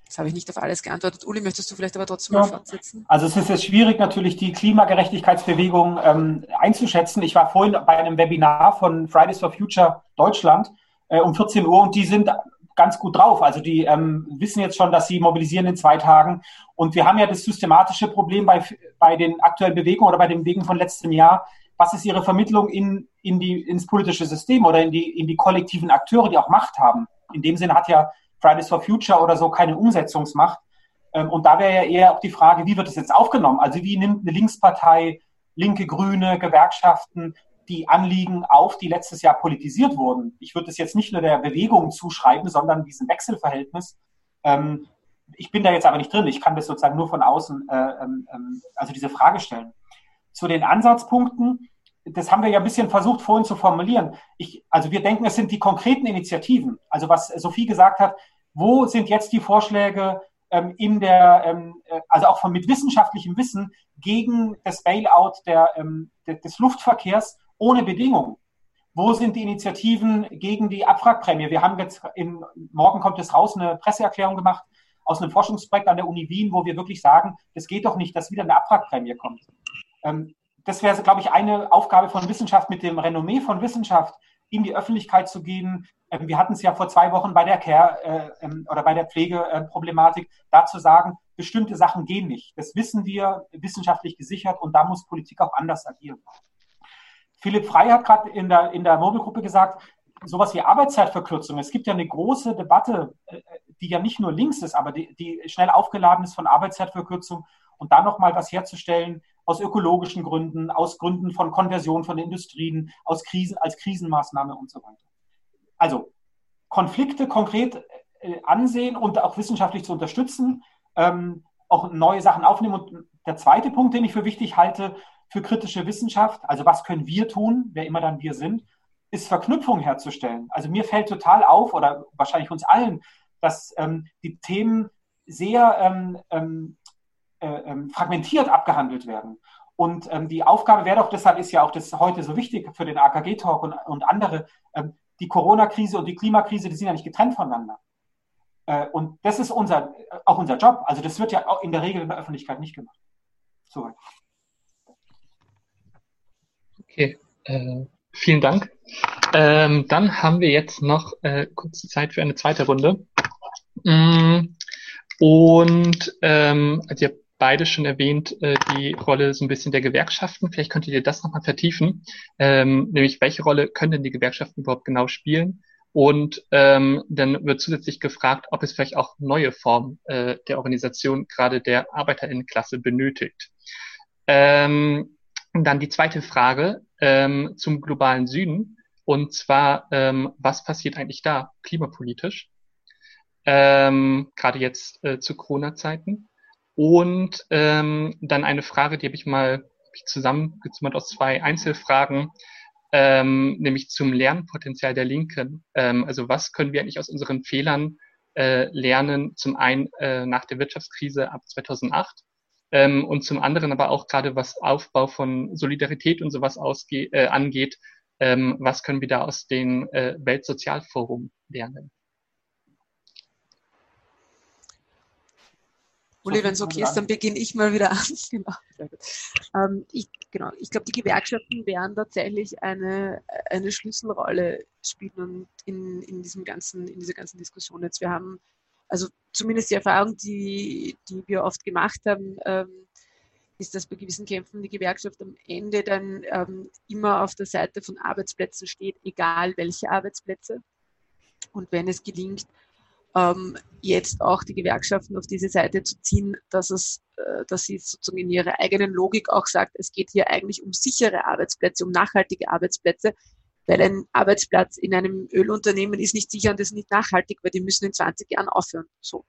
Das habe ich nicht auf alles geantwortet. Uli, möchtest du vielleicht aber trotzdem ja. mal fortsetzen? Also es ist jetzt schwierig, natürlich die Klimagerechtigkeitsbewegung ähm, einzuschätzen. Ich war vorhin bei einem Webinar von Fridays for Future Deutschland äh, um 14 Uhr und die sind ganz gut drauf. Also die ähm, wissen jetzt schon, dass sie mobilisieren in zwei Tagen. Und wir haben ja das systematische Problem bei, bei den aktuellen Bewegungen oder bei den Bewegungen von letztem Jahr. Was ist ihre Vermittlung in, in die, ins politische System oder in die, in die kollektiven Akteure, die auch Macht haben? In dem Sinne hat ja Fridays for Future oder so keine Umsetzungsmacht. Ähm, und da wäre ja eher auch die Frage, wie wird es jetzt aufgenommen? Also wie nimmt eine Linkspartei, linke Grüne, Gewerkschaften die Anliegen auf, die letztes Jahr politisiert wurden. Ich würde es jetzt nicht nur der Bewegung zuschreiben, sondern diesem Wechselverhältnis. Ähm, ich bin da jetzt aber nicht drin, ich kann das sozusagen nur von außen, äh, ähm, ähm, also diese Frage stellen. Zu den Ansatzpunkten, das haben wir ja ein bisschen versucht vorhin zu formulieren. Ich, also wir denken, es sind die konkreten Initiativen. Also was Sophie gesagt hat, wo sind jetzt die Vorschläge ähm, in der, ähm, äh, also auch von mit wissenschaftlichem Wissen gegen das Bailout der, ähm, des Luftverkehrs ohne Bedingungen? Wo sind die Initiativen gegen die Abwrackprämie? Wir haben jetzt in, morgen kommt es raus, eine Presseerklärung gemacht aus einem Forschungsprojekt an der Uni Wien, wo wir wirklich sagen, es geht doch nicht, dass wieder eine Abwrackprämie kommt. Ähm, das wäre, glaube ich, eine Aufgabe von Wissenschaft mit dem Renommee von Wissenschaft in die Öffentlichkeit zu gehen. Ähm, wir hatten es ja vor zwei Wochen bei der Care äh, ähm, oder bei der Pflegeproblematik, äh, da zu sagen, bestimmte Sachen gehen nicht. Das wissen wir wissenschaftlich gesichert und da muss Politik auch anders agieren. Philipp Frey hat gerade in der, in der Mobilgruppe gesagt, sowas wie Arbeitszeitverkürzung. Es gibt ja eine große Debatte, äh, die ja nicht nur links ist, aber die, die schnell aufgeladen ist von Arbeitszeitverkürzung und dann nochmal was herzustellen aus ökologischen Gründen, aus Gründen von Konversion von Industrien, aus Krisen, als Krisenmaßnahme und so weiter. Also Konflikte konkret äh, ansehen und auch wissenschaftlich zu unterstützen, ähm, auch neue Sachen aufnehmen. Und der zweite Punkt, den ich für wichtig halte, für kritische Wissenschaft, also was können wir tun, wer immer dann wir sind, ist Verknüpfung herzustellen. Also mir fällt total auf, oder wahrscheinlich uns allen, dass ähm, die Themen sehr ähm, ähm, äh, ähm, fragmentiert abgehandelt werden. Und ähm, die Aufgabe wäre doch, deshalb ist ja auch das heute so wichtig für den AKG-Talk und, und andere, ähm, die Corona-Krise und die Klimakrise, die sind ja nicht getrennt voneinander. Äh, und das ist unser, auch unser Job. Also das wird ja auch in der Regel in der Öffentlichkeit nicht gemacht. Soweit. Okay, äh, vielen Dank. Ähm, dann haben wir jetzt noch äh, kurze Zeit für eine zweite Runde. Mm, und ähm, also ihr habt beide schon erwähnt, äh, die Rolle so ein bisschen der Gewerkschaften. Vielleicht könntet ihr das nochmal vertiefen, ähm, nämlich welche Rolle können denn die Gewerkschaften überhaupt genau spielen? Und ähm, dann wird zusätzlich gefragt, ob es vielleicht auch neue Formen äh, der Organisation, gerade der Arbeiterinnenklasse, benötigt. Ähm, dann die zweite Frage ähm, zum globalen Süden. Und zwar, ähm, was passiert eigentlich da klimapolitisch? Ähm, gerade jetzt äh, zu Corona-Zeiten. Und ähm, dann eine Frage, die habe ich mal hab ich zusammengezimmert aus zwei Einzelfragen, ähm, nämlich zum Lernpotenzial der Linken. Ähm, also was können wir eigentlich aus unseren Fehlern äh, lernen? Zum einen äh, nach der Wirtschaftskrise ab 2008 ähm, und zum anderen aber auch gerade was Aufbau von Solidarität und sowas ausge äh, angeht, ähm, was können wir da aus dem äh, Weltsozialforum lernen? Uli, wenn es okay ist, dann beginne ich mal wieder an. genau. Ähm, ich genau, ich glaube, die Gewerkschaften werden tatsächlich eine, eine Schlüsselrolle spielen in, in diesem ganzen, in dieser ganzen Diskussion jetzt. Wir haben also zumindest die Erfahrung, die, die wir oft gemacht haben, ähm, ist, dass bei gewissen Kämpfen die Gewerkschaft am Ende dann ähm, immer auf der Seite von Arbeitsplätzen steht, egal welche Arbeitsplätze. Und wenn es gelingt, ähm, jetzt auch die Gewerkschaften auf diese Seite zu ziehen, dass es, äh, dass sie sozusagen in ihrer eigenen Logik auch sagt, es geht hier eigentlich um sichere Arbeitsplätze, um nachhaltige Arbeitsplätze, weil ein Arbeitsplatz in einem Ölunternehmen ist nicht sicher und ist nicht nachhaltig, weil die müssen in 20 Jahren aufhören. So.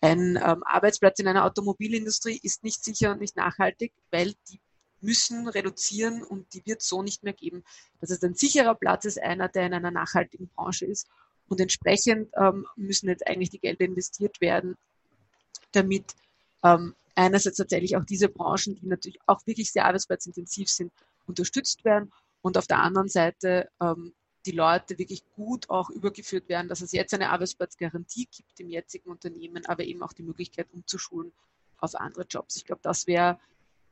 Ein ähm, Arbeitsplatz in einer Automobilindustrie ist nicht sicher und nicht nachhaltig, weil die müssen reduzieren und die wird so nicht mehr geben. Das heißt, ein sicherer Platz ist einer, der in einer nachhaltigen Branche ist. Und entsprechend ähm, müssen jetzt eigentlich die Gelder investiert werden, damit ähm, einerseits tatsächlich auch diese Branchen, die natürlich auch wirklich sehr arbeitsplatzintensiv sind, unterstützt werden und auf der anderen Seite ähm, die Leute wirklich gut auch übergeführt werden, dass es jetzt eine Arbeitsplatzgarantie gibt im jetzigen Unternehmen, aber eben auch die Möglichkeit umzuschulen auf andere Jobs. Ich glaube, das wäre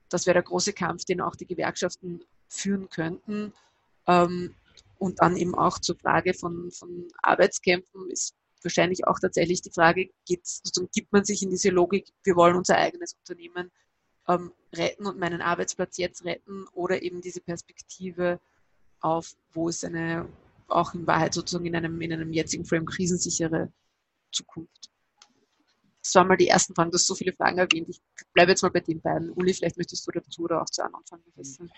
das wäre der große Kampf, den auch die Gewerkschaften führen könnten. Ähm, und dann eben auch zur Frage von, von Arbeitskämpfen ist wahrscheinlich auch tatsächlich die Frage, geht, sozusagen, gibt man sich in diese Logik, wir wollen unser eigenes Unternehmen ähm, retten und meinen Arbeitsplatz jetzt retten oder eben diese Perspektive auf, wo ist eine, auch in Wahrheit sozusagen in einem, in einem jetzigen Frame krisensichere Zukunft. Das waren mal die ersten Fragen. Du hast so viele Fragen erwähnt. Ich bleibe jetzt mal bei den beiden. Uli, vielleicht möchtest du dazu oder auch zu anderen Fragen wissen.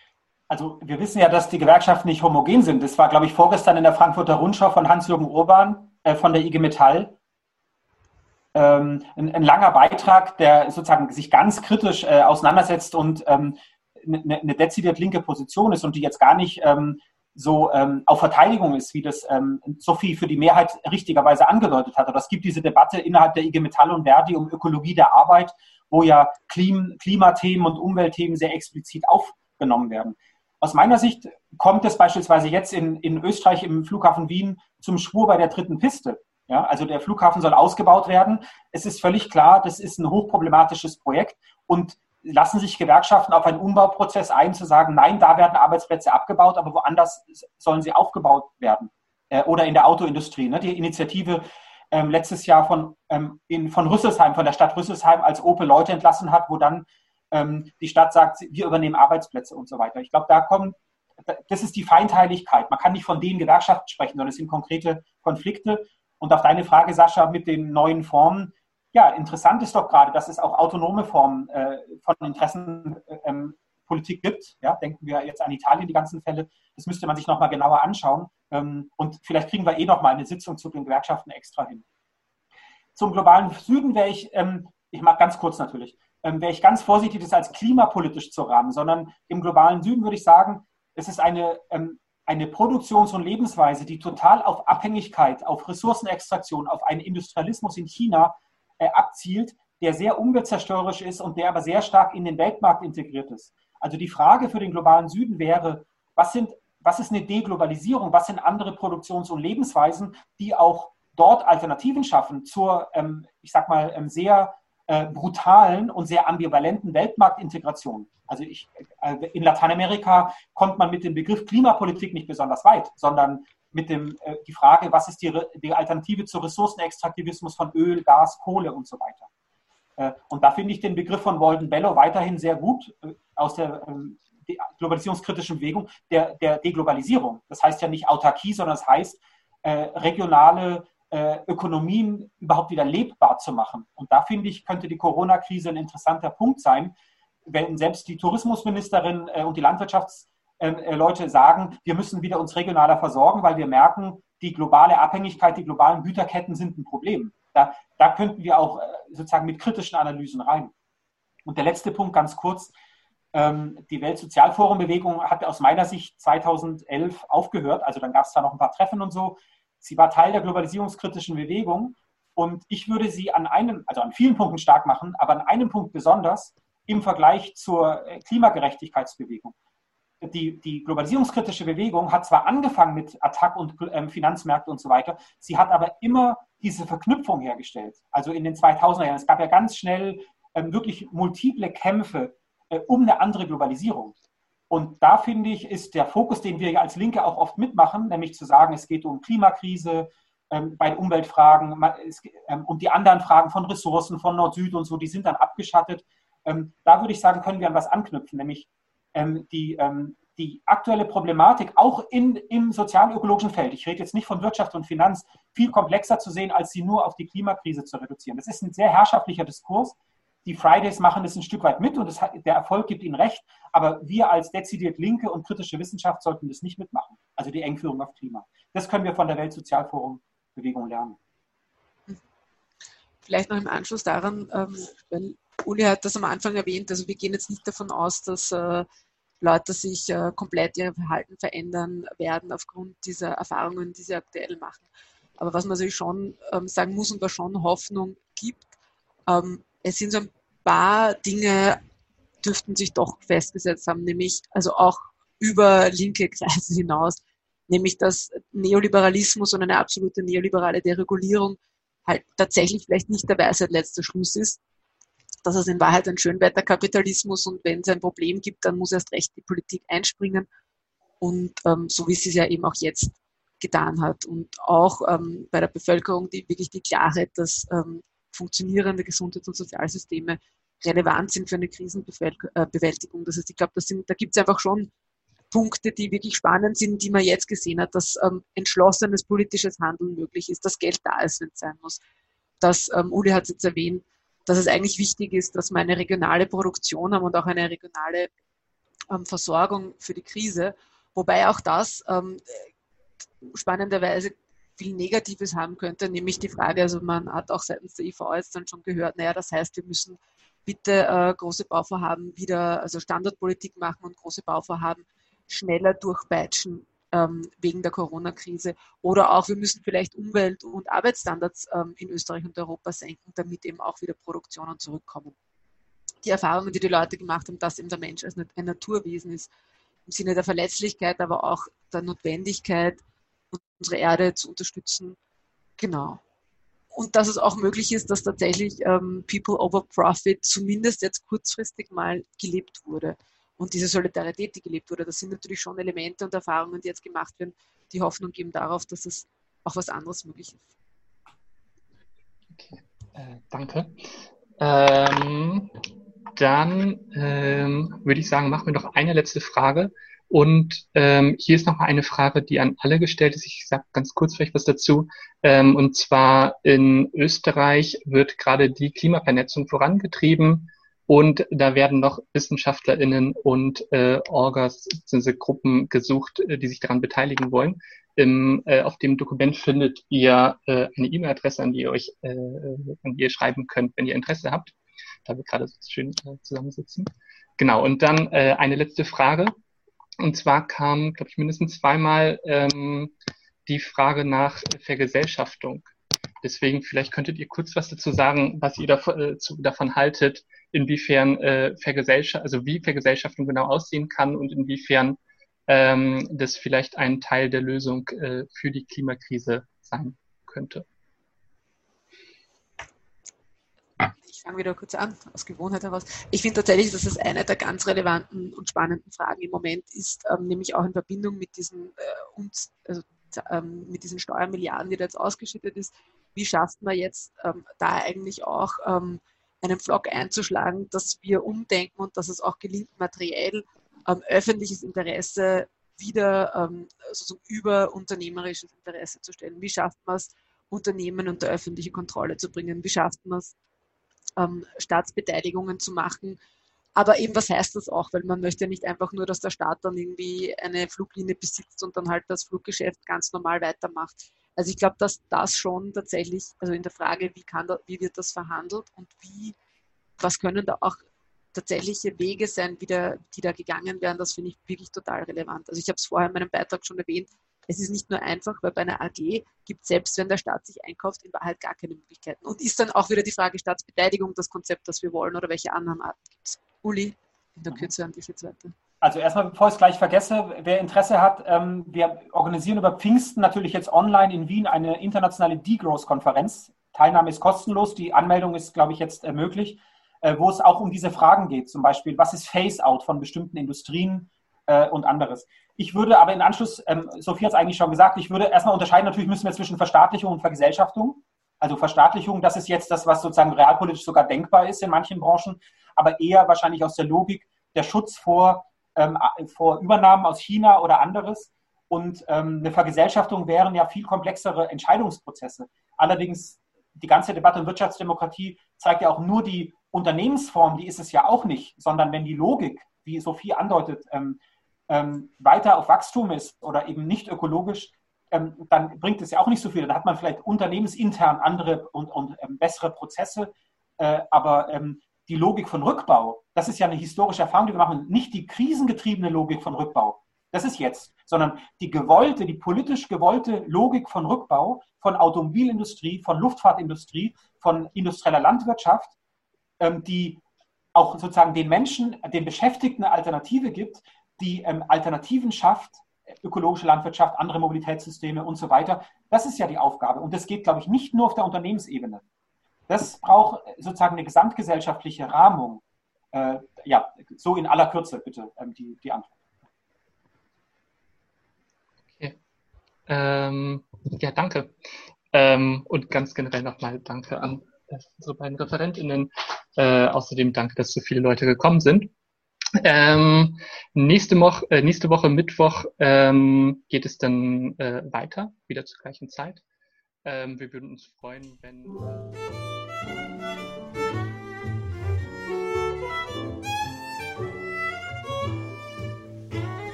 Also wir wissen ja, dass die Gewerkschaften nicht homogen sind. Das war, glaube ich, vorgestern in der Frankfurter Rundschau von Hans-Jürgen Urban äh, von der IG Metall. Ähm, ein, ein, langer Beitrag, der sozusagen sich ganz kritisch äh, auseinandersetzt und ähm, eine, eine dezidiert linke Position ist und die jetzt gar nicht ähm, so ähm, auf Verteidigung ist, wie das ähm, Sophie für die Mehrheit richtigerweise angedeutet hat. Oder es gibt diese Debatte innerhalb der IG Metall und Verdi um Ökologie der Arbeit, wo ja Klim Klimathemen und Umweltthemen sehr explizit aufgenommen werden. Aus meiner Sicht kommt es beispielsweise jetzt in, in Österreich im Flughafen Wien zum Schwur bei der dritten Piste. Ja, also der Flughafen soll ausgebaut werden. Es ist völlig klar, das ist ein hochproblematisches Projekt und lassen sich Gewerkschaften auf einen Umbauprozess ein, zu sagen, nein, da werden Arbeitsplätze abgebaut, aber woanders sollen sie aufgebaut werden. Äh, oder in der Autoindustrie. Ne? Die Initiative ähm, letztes Jahr von, ähm, in, von Rüsselsheim, von der Stadt Rüsselsheim, als Opel Leute entlassen hat, wo dann ähm, die Stadt sagt, wir übernehmen Arbeitsplätze und so weiter. Ich glaube, da kommen, das ist die Feindheiligkeit. Man kann nicht von den Gewerkschaften sprechen, sondern es sind konkrete Konflikte. Und auf deine Frage, Sascha, mit den neuen Formen, ja, interessant ist doch gerade, dass es auch autonome Formen äh, von Interessenpolitik ähm, gibt. Ja, denken wir jetzt an Italien, die ganzen Fälle. Das müsste man sich nochmal genauer anschauen. Ähm, und vielleicht kriegen wir eh nochmal eine Sitzung zu den Gewerkschaften extra hin. Zum globalen Süden wäre ich, ähm, ich mag ganz kurz natürlich, ähm, wäre ich ganz vorsichtig, das als klimapolitisch zu rahmen, sondern im globalen Süden würde ich sagen, es ist eine, ähm, eine Produktions- und Lebensweise, die total auf Abhängigkeit, auf Ressourcenextraktion, auf einen Industrialismus in China äh, abzielt, der sehr umweltzerstörerisch ist und der aber sehr stark in den Weltmarkt integriert ist. Also die Frage für den globalen Süden wäre, was, sind, was ist eine Deglobalisierung, was sind andere Produktions- und Lebensweisen, die auch dort Alternativen schaffen zur, ähm, ich sag mal, ähm, sehr äh, brutalen und sehr ambivalenten Weltmarktintegration. Also ich, äh, in Lateinamerika kommt man mit dem Begriff Klimapolitik nicht besonders weit, sondern mit dem, äh, die Frage, was ist die, die Alternative zu Ressourcenextraktivismus von Öl, Gas, Kohle und so weiter. Äh, und da finde ich den Begriff von Walden Bellow weiterhin sehr gut äh, aus der ähm, globalisierungskritischen Bewegung der, der Deglobalisierung. Das heißt ja nicht Autarkie, sondern es das heißt, äh, regionale Ökonomien überhaupt wieder lebbar zu machen. Und da finde ich, könnte die Corona-Krise ein interessanter Punkt sein, wenn selbst die Tourismusministerin äh, und die Landwirtschafts- ähm, äh, sagen, wir müssen wieder uns regionaler versorgen, weil wir merken, die globale Abhängigkeit, die globalen Güterketten sind ein Problem. Da, da könnten wir auch äh, sozusagen mit kritischen Analysen rein. Und der letzte Punkt ganz kurz. Ähm, die Weltsozialforum-Bewegung hat aus meiner Sicht 2011 aufgehört. Also dann gab es da noch ein paar Treffen und so. Sie war Teil der globalisierungskritischen Bewegung. Und ich würde sie an einem, also an vielen Punkten stark machen, aber an einem Punkt besonders im Vergleich zur äh, Klimagerechtigkeitsbewegung die, die globalisierungskritische Bewegung hat zwar angefangen mit Attack und ähm, Finanzmärkte und so weiter, sie hat aber immer diese Verknüpfung hergestellt. Also in den 2000er Jahren. Es gab ja ganz schnell ähm, wirklich multiple Kämpfe äh, um eine andere Globalisierung. Und da finde ich, ist der Fokus, den wir als Linke auch oft mitmachen, nämlich zu sagen, es geht um Klimakrise, ähm, bei Umweltfragen man, es, ähm, und die anderen Fragen von Ressourcen, von Nord-Süd und so, die sind dann abgeschattet. Ähm, da würde ich sagen, können wir an was anknüpfen, nämlich ähm, die, ähm, die aktuelle Problematik auch in, im sozial-ökologischen Feld, ich rede jetzt nicht von Wirtschaft und Finanz, viel komplexer zu sehen, als sie nur auf die Klimakrise zu reduzieren. Das ist ein sehr herrschaftlicher Diskurs. Die Fridays machen das ein Stück weit mit und das der Erfolg gibt ihnen recht, aber wir als dezidiert linke und kritische Wissenschaft sollten das nicht mitmachen. Also die Engführung auf Klima. Das können wir von der Weltsozialforum-Bewegung lernen. Vielleicht noch im Anschluss daran, ähm, weil Uli hat das am Anfang erwähnt, also wir gehen jetzt nicht davon aus, dass äh, Leute sich äh, komplett ihr Verhalten verändern werden aufgrund dieser Erfahrungen, die sie aktuell machen. Aber was man natürlich schon ähm, sagen muss und was schon Hoffnung gibt, ähm, es sind so ein paar Dinge, dürften sich doch festgesetzt haben, nämlich also auch über linke Kreise hinaus, nämlich dass Neoliberalismus und eine absolute neoliberale Deregulierung halt tatsächlich vielleicht nicht der Weisheit letzter Schluss ist, dass es in Wahrheit ein Schönwetterkapitalismus und wenn es ein Problem gibt, dann muss erst recht die Politik einspringen. Und ähm, so wie sie es ja eben auch jetzt getan hat. Und auch ähm, bei der Bevölkerung, die wirklich die Klarheit, dass ähm, funktionierende Gesundheits- und Sozialsysteme relevant sind für eine Krisenbewältigung. Das heißt, ich glaube, da gibt es einfach schon Punkte, die wirklich spannend sind, die man jetzt gesehen hat, dass ähm, entschlossenes politisches Handeln möglich ist, dass Geld da ist, wenn es sein muss. Dass, ähm, Uli hat es jetzt erwähnt, dass es eigentlich wichtig ist, dass wir eine regionale Produktion haben und auch eine regionale ähm, Versorgung für die Krise. Wobei auch das ähm, spannenderweise viel Negatives haben könnte, nämlich die Frage, also man hat auch seitens der IVA jetzt dann schon gehört, naja, das heißt, wir müssen bitte äh, große Bauvorhaben wieder, also Standardpolitik machen und große Bauvorhaben schneller durchpeitschen ähm, wegen der Corona-Krise. Oder auch, wir müssen vielleicht Umwelt- und Arbeitsstandards ähm, in Österreich und Europa senken, damit eben auch wieder Produktionen zurückkommen. Die Erfahrungen, die die Leute gemacht haben, dass eben der Mensch als ein Naturwesen ist, im Sinne der Verletzlichkeit, aber auch der Notwendigkeit, unsere Erde zu unterstützen. Genau. Und dass es auch möglich ist, dass tatsächlich ähm, People over Profit zumindest jetzt kurzfristig mal gelebt wurde. Und diese Solidarität, die gelebt wurde, das sind natürlich schon Elemente und Erfahrungen, die jetzt gemacht werden, die Hoffnung geben darauf, dass es auch was anderes möglich ist. Okay, äh, danke. Ähm, dann ähm, würde ich sagen, machen wir noch eine letzte Frage. Und ähm, hier ist noch eine Frage, die an alle gestellt ist. Ich sage ganz kurz vielleicht was dazu. Ähm, und zwar in Österreich wird gerade die Klimavernetzung vorangetrieben. Und da werden noch WissenschaftlerInnen und äh, Orgas, bzw. Gruppen gesucht, äh, die sich daran beteiligen wollen. Im, äh, auf dem Dokument findet ihr äh, eine E-Mail-Adresse, an die ihr euch äh, an die ihr schreiben könnt, wenn ihr Interesse habt. Da wir gerade so schön äh, zusammensitzen. Genau, und dann äh, eine letzte Frage. Und zwar kam, glaube ich, mindestens zweimal ähm, die Frage nach Vergesellschaftung. Deswegen vielleicht könntet ihr kurz was dazu sagen, was ihr davon, äh, zu, davon haltet, inwiefern äh, Vergesellschaft, also wie Vergesellschaftung genau aussehen kann und inwiefern ähm, das vielleicht ein Teil der Lösung äh, für die Klimakrise sein könnte. Ich fange wieder kurz an, aus Gewohnheit heraus. Ich finde tatsächlich, dass es eine der ganz relevanten und spannenden Fragen im Moment ist, ähm, nämlich auch in Verbindung mit diesen, äh, uns, also, ähm, mit diesen Steuermilliarden, die da jetzt ausgeschüttet ist. Wie schafft man jetzt ähm, da eigentlich auch ähm, einen Vlog einzuschlagen, dass wir umdenken und dass es auch gelingt, materiell ähm, öffentliches Interesse wieder ähm, sozusagen über unternehmerisches Interesse zu stellen. Wie schafft man es, Unternehmen unter öffentliche Kontrolle zu bringen? Wie schafft man es, ähm, Staatsbeteiligungen zu machen? Aber eben, was heißt das auch? Weil man möchte ja nicht einfach nur, dass der Staat dann irgendwie eine Fluglinie besitzt und dann halt das Fluggeschäft ganz normal weitermacht. Also ich glaube, dass das schon tatsächlich, also in der Frage, wie kann da, wie wird das verhandelt und wie, was können da auch tatsächliche Wege sein, die da, die da gegangen werden, das finde ich wirklich total relevant. Also ich habe es vorher in meinem Beitrag schon erwähnt, es ist nicht nur einfach, weil bei einer AG gibt selbst wenn der Staat sich einkauft, in Wahrheit gar keine Möglichkeiten. Und ist dann auch wieder die Frage Staatsbeteiligung das Konzept, das wir wollen oder welche anderen Arten gibt es? Uli, in der Kürze an dich jetzt weiter. Also erstmal, bevor ich es gleich vergesse, wer Interesse hat, ähm, wir organisieren über Pfingsten natürlich jetzt online in Wien eine internationale Degrowth-Konferenz. Teilnahme ist kostenlos, die Anmeldung ist, glaube ich, jetzt äh, möglich, äh, wo es auch um diese Fragen geht. Zum Beispiel, was ist Phase-out von bestimmten Industrien äh, und anderes. Ich würde aber in Anschluss, ähm, Sophie hat es eigentlich schon gesagt, ich würde erstmal unterscheiden, natürlich müssen wir zwischen Verstaatlichung und Vergesellschaftung. Also Verstaatlichung, das ist jetzt das, was sozusagen realpolitisch sogar denkbar ist in manchen Branchen, aber eher wahrscheinlich aus der Logik der Schutz vor ähm, vor Übernahmen aus China oder anderes. Und ähm, eine Vergesellschaftung wären ja viel komplexere Entscheidungsprozesse. Allerdings, die ganze Debatte um Wirtschaftsdemokratie zeigt ja auch nur die Unternehmensform, die ist es ja auch nicht, sondern wenn die Logik, wie Sophie andeutet, ähm, ähm, weiter auf Wachstum ist oder eben nicht ökologisch, ähm, dann bringt es ja auch nicht so viel. Dann hat man vielleicht unternehmensintern andere und, und ähm, bessere Prozesse, äh, aber ähm, die Logik von Rückbau, das ist ja eine historische Erfahrung, die wir machen, nicht die krisengetriebene Logik von Rückbau, das ist jetzt, sondern die gewollte, die politisch gewollte Logik von Rückbau, von Automobilindustrie, von Luftfahrtindustrie, von industrieller Landwirtschaft, ähm, die auch sozusagen den Menschen, den Beschäftigten eine Alternative gibt, die ähm, Alternativen schafft, ökologische Landwirtschaft, andere Mobilitätssysteme und so weiter. Das ist ja die Aufgabe. Und das geht, glaube ich, nicht nur auf der Unternehmensebene. Das braucht sozusagen eine gesamtgesellschaftliche Rahmung. Äh, ja, so in aller Kürze bitte ähm, die, die Antwort. Ähm, ja, danke. Ähm, und ganz generell nochmal danke an äh, unsere beiden ReferentInnen. Äh, außerdem danke, dass so viele Leute gekommen sind. Ähm, nächste, Woche, äh, nächste Woche Mittwoch ähm, geht es dann äh, weiter, wieder zur gleichen Zeit. Ähm, wir würden uns freuen, wenn.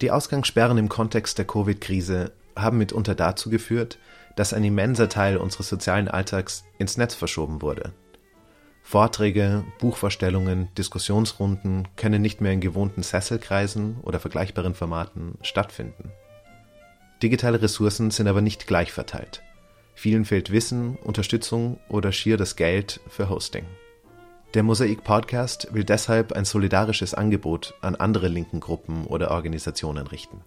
Die Ausgangssperren im Kontext der Covid-Krise haben mitunter dazu geführt, dass ein immenser Teil unseres sozialen Alltags ins Netz verschoben wurde. Vorträge, Buchvorstellungen, Diskussionsrunden können nicht mehr in gewohnten Sesselkreisen oder vergleichbaren Formaten stattfinden. Digitale Ressourcen sind aber nicht gleich verteilt. Vielen fehlt Wissen, Unterstützung oder schier das Geld für Hosting. Der Mosaik Podcast will deshalb ein solidarisches Angebot an andere linken Gruppen oder Organisationen richten.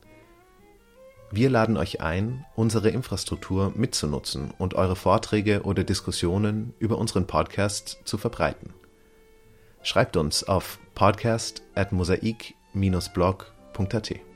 Wir laden euch ein, unsere Infrastruktur mitzunutzen und eure Vorträge oder Diskussionen über unseren Podcast zu verbreiten. Schreibt uns auf podcast at mosaik-blog.at.